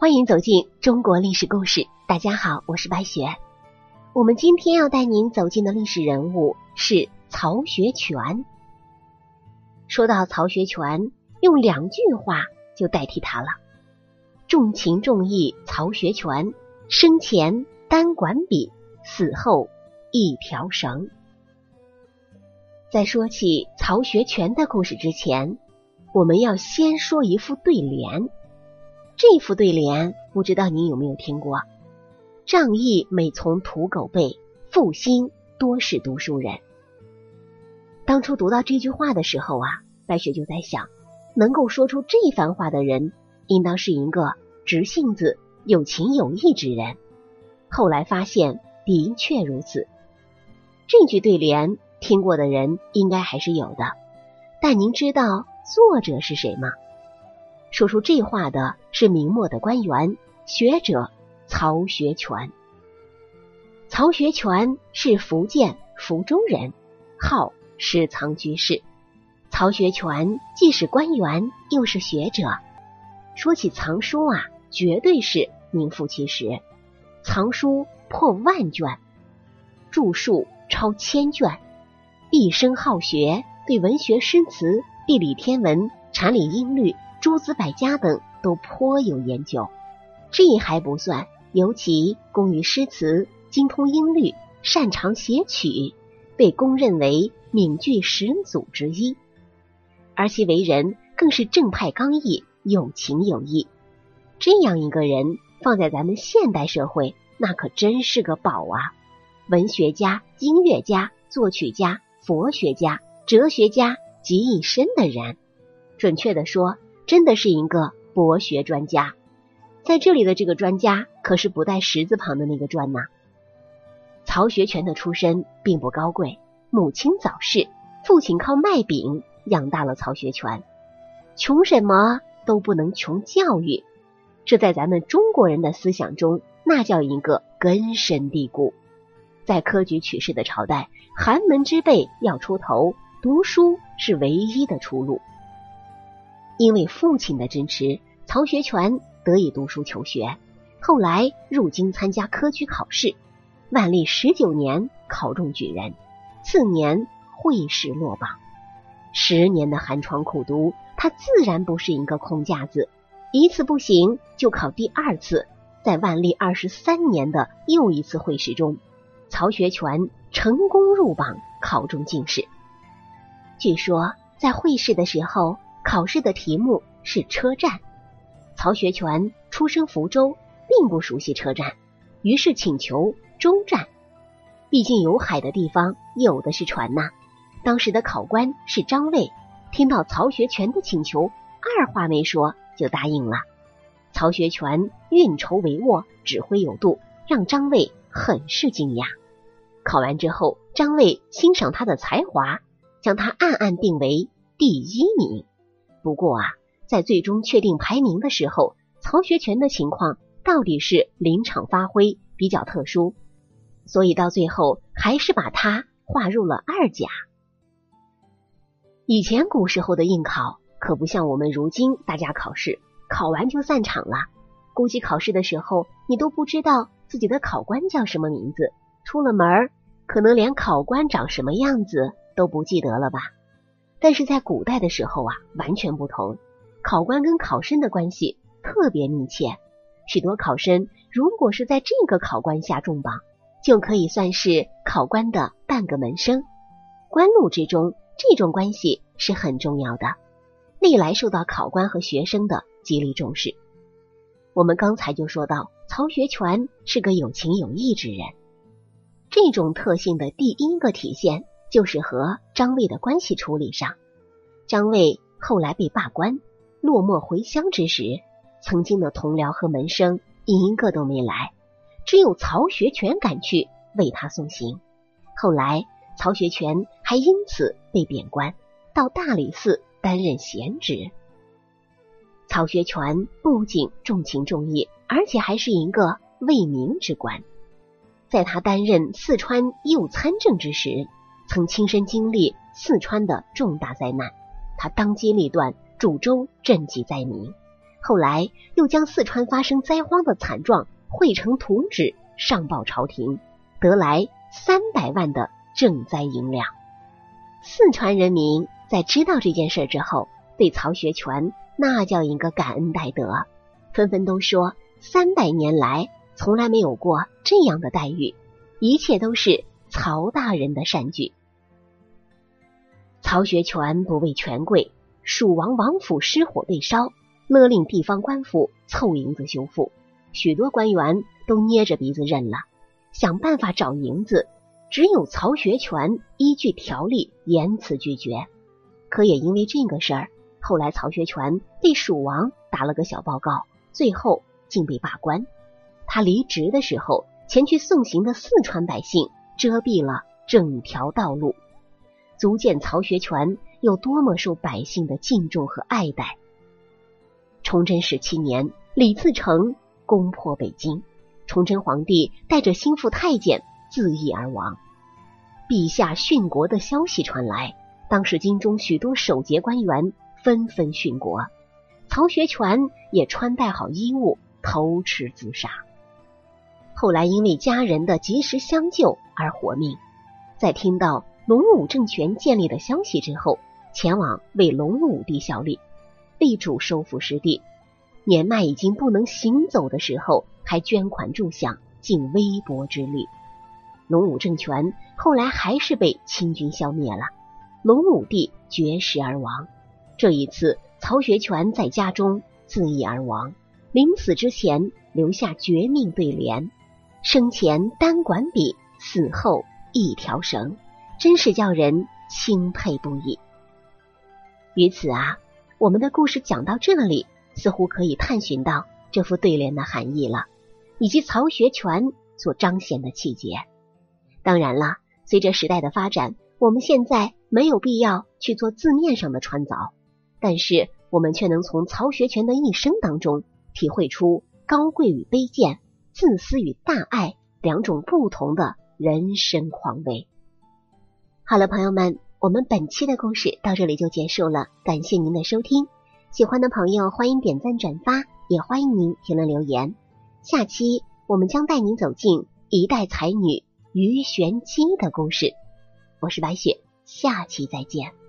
欢迎走进中国历史故事。大家好，我是白雪。我们今天要带您走进的历史人物是曹学全。说到曹学全，用两句话就代替他了：重情重义曹学全，生前单管笔，死后一条绳。在说起曹学全的故事之前，我们要先说一副对联。这副对联，不知道您有没有听过？仗义每从土狗辈，负心多是读书人。当初读到这句话的时候啊，白雪就在想，能够说出这番话的人，应当是一个直性子、有情有义之人。后来发现的确如此。这句对联听过的人应该还是有的，但您知道作者是谁吗？说出这话的是明末的官员学者曹学全。曹学全是福建福州人，号师藏居士。曹学全既是官员，又是学者。说起藏书啊，绝对是名副其实。藏书破万卷，著述超千卷，毕生好学，对文学诗词、地理天文、禅理音律。诸子百家等都颇有研究，这还不算，尤其工于诗词，精通音律，擅长写曲，被公认为闽剧始祖之一。而其为人更是正派刚毅，有情有义。这样一个人放在咱们现代社会，那可真是个宝啊！文学家、音乐家、作曲家、佛学家、哲学家集一身的人，准确的说。真的是一个博学专家，在这里的这个专家可是不带十字旁的那个专呐。曹学全的出身并不高贵，母亲早逝，父亲靠卖饼养大了曹学全，穷什么都不能穷教育，这在咱们中国人的思想中那叫一个根深蒂固。在科举取士的朝代，寒门之辈要出头，读书是唯一的出路。因为父亲的支持，曹学全得以读书求学。后来入京参加科举考试，万历十九年考中举人，次年会试落榜。十年的寒窗苦读，他自然不是一个空架子。一次不行，就考第二次。在万历二十三年的又一次会试中，曹学全成功入榜，考中进士。据说在会试的时候。考试的题目是车站。曹学全出生福州，并不熟悉车站，于是请求中站。毕竟有海的地方有的是船呐。当时的考官是张卫，听到曹学全的请求，二话没说就答应了。曹学全运筹帷幄，指挥有度，让张卫很是惊讶。考完之后，张卫欣赏他的才华，将他暗暗定为第一名。不过啊，在最终确定排名的时候，曹学全的情况到底是临场发挥比较特殊，所以到最后还是把他划入了二甲。以前古时候的应考可不像我们如今大家考试考完就散场了，估计考试的时候你都不知道自己的考官叫什么名字，出了门可能连考官长什么样子都不记得了吧。但是在古代的时候啊，完全不同。考官跟考生的关系特别密切，许多考生如果是在这个考官下中榜，就可以算是考官的半个门生。官路之中，这种关系是很重要的，历来受到考官和学生的极力重视。我们刚才就说到，曹学全是个有情有义之人，这种特性的第一个体现。就是和张卫的关系处理上，张卫后来被罢官，落寞回乡之时，曾经的同僚和门生一个都没来，只有曹学全赶去为他送行。后来曹学全还因此被贬官，到大理寺担任闲职。曹学全不仅重情重义，而且还是一个为民之官。在他担任四川右参政之时。曾亲身经历四川的重大灾难，他当机立断，煮粥赈济灾民。后来又将四川发生灾荒的惨状绘成图纸上报朝廷，得来三百万的赈灾银两。四川人民在知道这件事之后，对曹学全那叫一个感恩戴德，纷纷都说三百年来从来没有过这样的待遇，一切都是曹大人的善举。曹学全不畏权贵，蜀王王府失火被烧，勒令地方官府凑银子修复，许多官员都捏着鼻子认了，想办法找银子。只有曹学全依据条例严词拒绝。可也因为这个事儿，后来曹学全被蜀王打了个小报告，最后竟被罢官。他离职的时候，前去送行的四川百姓遮蔽了整条道路。足见曹学全有多么受百姓的敬重和爱戴。崇祯十七年，李自成攻破北京，崇祯皇帝带着心腹太监自缢而亡。陛下殉国的消息传来，当时京中许多守节官员纷纷殉国，曹学全也穿戴好衣物投池自杀。后来因为家人的及时相救而活命，在听到。隆武政权建立的消息之后，前往为隆武帝效力，力主收复失地。年迈已经不能行走的时候，还捐款助饷，尽微薄之力。隆武政权后来还是被清军消灭了，隆武帝绝食而亡。这一次，曹学全在家中自缢而亡，临死之前留下绝命对联：“生前单管笔，死后一条绳。”真是叫人钦佩不已。于此啊，我们的故事讲到这里，似乎可以探寻到这副对联的含义了，以及曹学全所彰显的气节。当然了，随着时代的发展，我们现在没有必要去做字面上的穿凿，但是我们却能从曹学全的一生当中体会出高贵与卑贱、自私与大爱两种不同的人生况味。好了，朋友们，我们本期的故事到这里就结束了。感谢您的收听，喜欢的朋友欢迎点赞转发，也欢迎您评论留言。下期我们将带您走进一代才女于玄机的故事。我是白雪，下期再见。